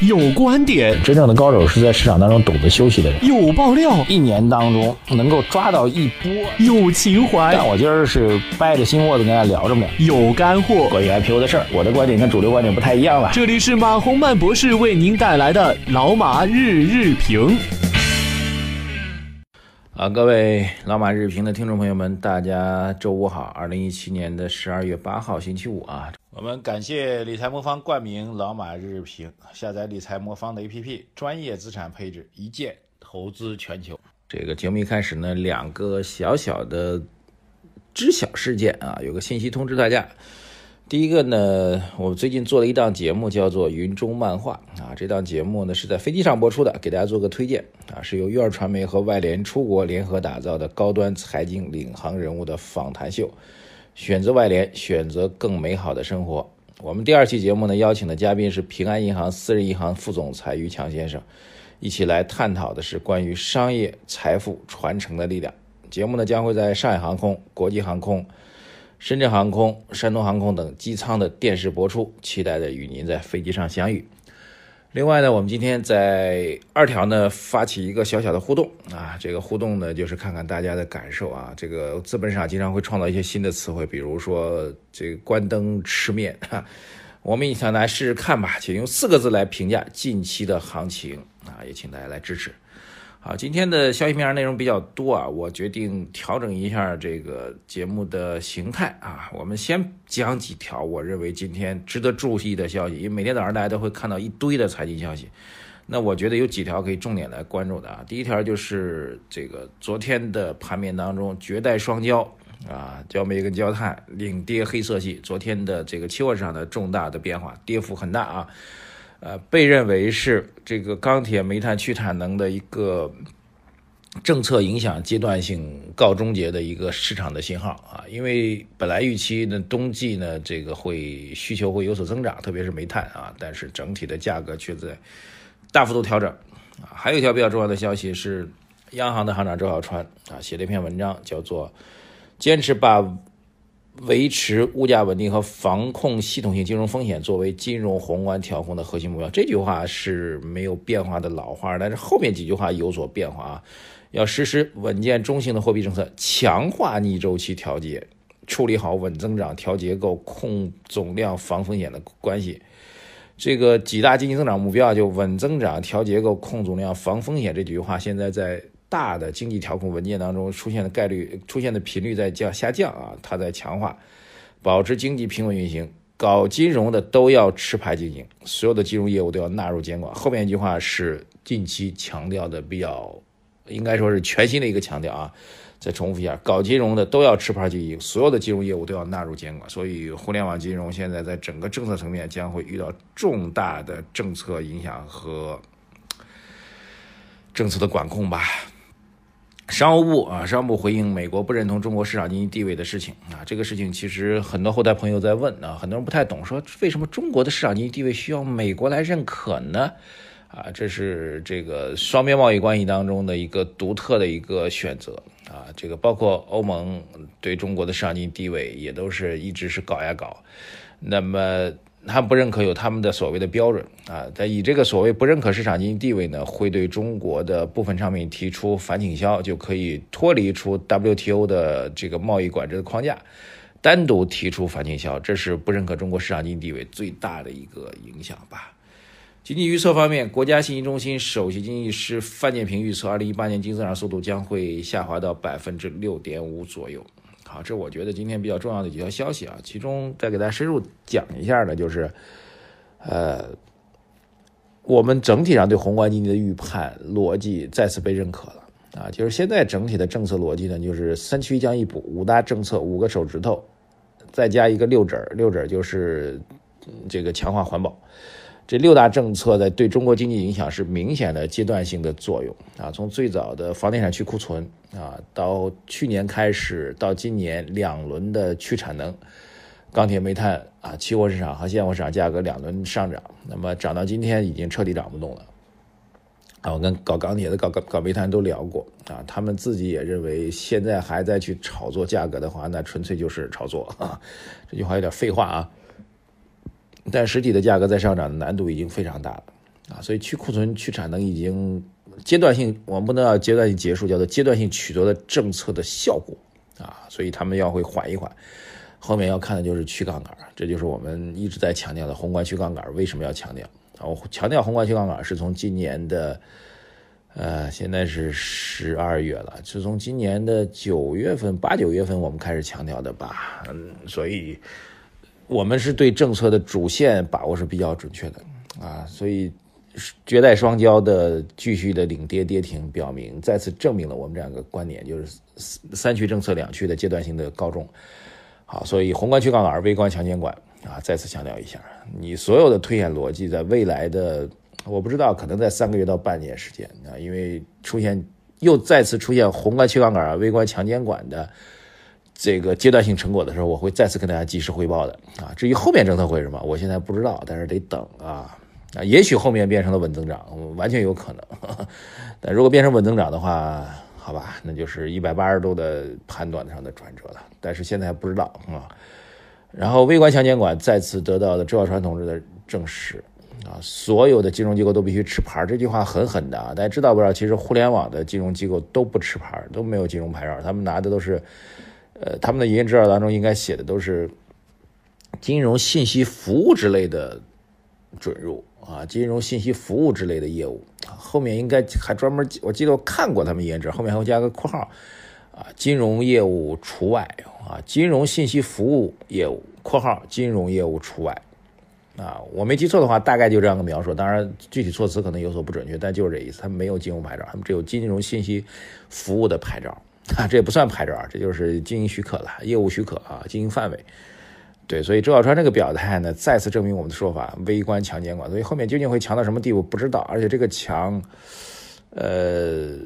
有观点，真正的高手是在市场当中懂得休息的人。有爆料，一年当中能够抓到一波。有情怀，但我今儿是掰着心窝子跟大家聊着呢。有干货，关于 IPO 的事儿，我的观点跟主流观点不太一样了。这里是马洪曼博士为您带来的老马日日评。啊，各位老马日评的听众朋友们，大家周五好！二零一七年的十二月八号，星期五啊。我们感谢理财魔方冠名老马日日评，下载理财魔方的 APP，专业资产配置，一键投资全球。这个节目一开始呢，两个小小的知晓事件啊，有个信息通知大家。第一个呢，我最近做了一档节目，叫做《云中漫画》啊。这档节目呢是在飞机上播出的，给大家做个推荐啊，是由悦儿传媒和外联出国联合打造的高端财经领航人物的访谈秀。选择外联，选择更美好的生活。我们第二期节目呢，邀请的嘉宾是平安银行私人银行副总裁于强先生，一起来探讨的是关于商业财富传承的力量。节目呢将会在上海航空、国际航空、深圳航空、山东航空等机舱的电视播出，期待着与您在飞机上相遇。另外呢，我们今天在二条呢发起一个小小的互动啊，这个互动呢就是看看大家的感受啊。这个资本市场经常会创造一些新的词汇，比如说这个关灯吃面，我们也想来试试看吧，请用四个字来评价近期的行情啊，也请大家来支持。好，今天的消息面内容比较多啊，我决定调整一下这个节目的形态啊。我们先讲几条我认为今天值得注意的消息，因为每天早上大家都会看到一堆的财经消息，那我觉得有几条可以重点来关注的啊。第一条就是这个昨天的盘面当中，绝代双骄啊，焦煤跟焦炭领跌黑色系，昨天的这个期货市场的重大的变化，跌幅很大啊。呃，被认为是这个钢铁、煤炭去产能的一个政策影响阶段性告终结的一个市场的信号啊，因为本来预期呢冬季呢这个会需求会有所增长，特别是煤炭啊，但是整体的价格却在大幅度调整啊。还有一条比较重要的消息是，央行的行长周小川啊写了一篇文章，叫做“坚持把”。维持物价稳定和防控系统性金融风险作为金融宏观调控的核心目标，这句话是没有变化的老话，但是后面几句话有所变化啊。要实施稳健中性的货币政策，强化逆周期调节，处理好稳增长、调结构、控总量、防风险的关系。这个几大经济增长目标啊就稳增长、调结构、控总量、防风险这几句话，现在在。大的经济调控文件当中出现的概率、出现的频率在降下降啊，它在强化，保持经济平稳运行。搞金融的都要持牌经营，所有的金融业务都要纳入监管。后面一句话是近期强调的比较，应该说是全新的一个强调啊。再重复一下，搞金融的都要持牌经营，所有的金融业务都要纳入监管。所以，互联网金融现在在整个政策层面将会遇到重大的政策影响和政策的管控吧。商务部啊，商务部回应美国不认同中国市场经济地位的事情啊，这个事情其实很多后台朋友在问啊，很多人不太懂，说为什么中国的市场经济地位需要美国来认可呢？啊，这是这个双边贸易关系当中的一个独特的一个选择啊，这个包括欧盟对中国的市场经济地位也都是一直是搞呀搞，那么。他们不认可有他们的所谓的标准啊，但以这个所谓不认可市场经济地位呢，会对中国的部分商品提出反倾销，就可以脱离出 WTO 的这个贸易管制的框架，单独提出反倾销，这是不认可中国市场经济地位最大的一个影响吧。经济预测方面，国家信息中心首席经济师范建平预测，二零一八年经济增长速度将会下滑到百分之六点五左右。好，这我觉得今天比较重要的几条消息啊，其中再给大家深入讲一下呢，就是，呃，我们整体上对宏观经济的预判逻辑再次被认可了啊，就是现在整体的政策逻辑呢，就是三区一降一补，五大政策五个手指头，再加一个六指六指就是这个强化环保。这六大政策在对中国经济影响是明显的阶段性的作用啊，从最早的房地产去库存啊，到去年开始到今年两轮的去产能，钢铁、煤炭啊，期货市场和现货市场价格两轮上涨，那么涨到今天已经彻底涨不动了。啊，我跟搞钢铁的、搞搞搞煤炭都聊过啊，他们自己也认为现在还在去炒作价格的话，那纯粹就是炒作啊，这句话有点废话啊。但实体的价格在上涨的难度已经非常大了，啊，所以去库存、去产能已经阶段性，我们不能要阶段性结束，叫做阶段性取得了政策的效果啊，所以他们要会缓一缓。后面要看的就是去杠杆，这就是我们一直在强调的宏观去杠杆。为什么要强调啊？我强调宏观去杠杆是从今年的，呃，现在是十二月了，是从今年的九月份、八九月份我们开始强调的吧？嗯，所以我们是对政策的主线把握是比较准确的啊，所以绝代双骄的继续的领跌跌停，表明再次证明了我们这样一个观点，就是三区政策两区的阶段性的高中。好，所以宏观去杠杆，微观强监管啊，再次强调一下，你所有的推演逻辑，在未来的我不知道，可能在三个月到半年时间啊，因为出现又再次出现宏观去杠杆，微观强监管的这个阶段性成果的时候，我会再次跟大家及时汇报的啊。至于后面政策会是什么，我现在不知道，但是得等啊啊，也许后面变成了稳增长，完全有可能。但如果变成稳增长的话，好吧，那就是一百八十度的判断上的转折了，但是现在还不知道啊。然后微观强监管再次得到了周小川同志的证实啊，所有的金融机构都必须持牌，这句话很狠的啊。大家知道不知道？其实互联网的金融机构都不持牌，都没有金融牌照，他们拿的都是，呃，他们的营业执照当中应该写的都是金融信息服务之类的准入。啊，金融信息服务之类的业务，后面应该还专门，我记得我看过他们营业执照，后面还会加个括号，啊，金融业务除外，啊，金融信息服务业务（括号金融业务除外），啊，我没记错的话，大概就这样个描述，当然具体措辞可能有所不准确，但就是这意思，他们没有金融牌照，他们只有金融信息服务的牌照，啊，这也不算牌照，这就是经营许可了，业务许可啊，经营范围。对，所以周小川这个表态呢，再次证明我们的说法，微观强监管。所以后面究竟会强到什么地步，不知道。而且这个强，呃，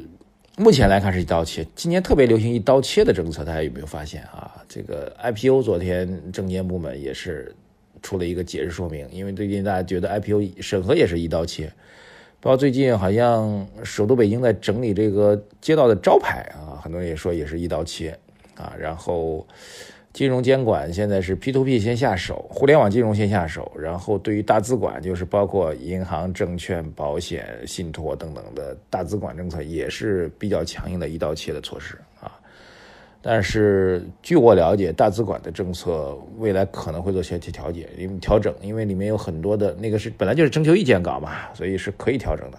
目前来看是一刀切。今年特别流行一刀切的政策，大家有没有发现啊？这个 IPO 昨天证监部门也是出了一个解释说明，因为最近大家觉得 IPO 审核也是一刀切，包括最近好像首都北京在整理这个街道的招牌啊，很多人也说也是一刀切啊，然后。金融监管现在是 P to P 先下手，互联网金融先下手，然后对于大资管，就是包括银行、证券、保险、信托等等的大资管政策，也是比较强硬的一刀切的措施啊。但是据我了解，大资管的政策未来可能会做些调节、因为调整，因为里面有很多的那个是本来就是征求意见稿嘛，所以是可以调整的。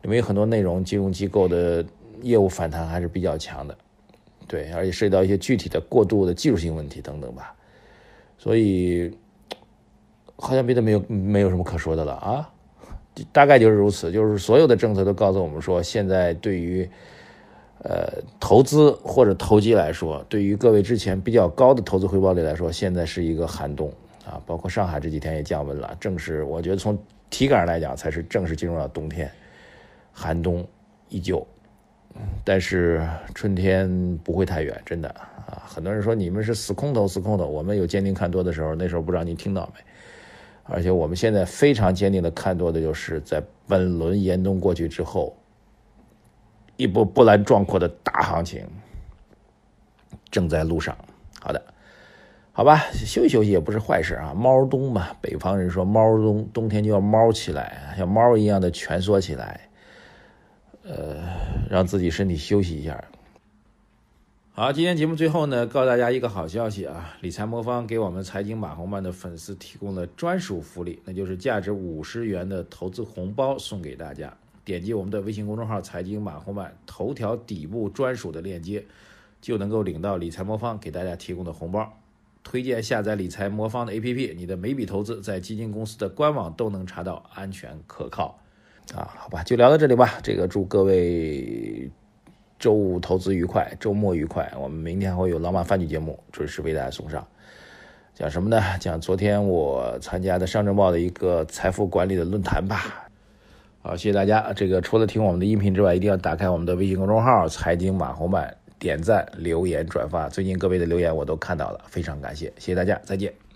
里面有很多内容，金融机构的业务反弹还是比较强的。对，而且涉及到一些具体的过度的技术性问题等等吧，所以好像别的没有没有什么可说的了啊，大概就是如此。就是所有的政策都告诉我们说，现在对于呃投资或者投机来说，对于各位之前比较高的投资回报率来说，现在是一个寒冬啊。包括上海这几天也降温了，正是我觉得从体感上来讲，才是正式进入了冬天，寒冬依旧。但是春天不会太远，真的啊！很多人说你们是死空头，死空头。我们有坚定看多的时候，那时候不知道您听到没？而且我们现在非常坚定的看多的，就是在本轮严冬过去之后，一波波澜壮阔的大行情正在路上。好的，好吧，休息休息也不是坏事啊。猫冬嘛，北方人说猫冬，冬天就要猫起来，像猫一样的蜷缩起来。呃，让自己身体休息一下。好，今天节目最后呢，告诉大家一个好消息啊！理财魔方给我们财经马红漫的粉丝提供了专属福利，那就是价值五十元的投资红包送给大家。点击我们的微信公众号“财经马红漫”头条底部专属的链接，就能够领到理财魔方给大家提供的红包。推荐下载理财魔方的 APP，你的每笔投资在基金公司的官网都能查到，安全可靠。啊，好吧，就聊到这里吧。这个祝各位周五投资愉快，周末愉快。我们明天会有老马饭局节目准时为大家送上。讲什么呢？讲昨天我参加的上证报的一个财富管理的论坛吧。好，谢谢大家。这个除了听我们的音频之外，一定要打开我们的微信公众号“财经马红漫”，点赞、留言、转发。最近各位的留言我都看到了，非常感谢，谢谢大家，再见。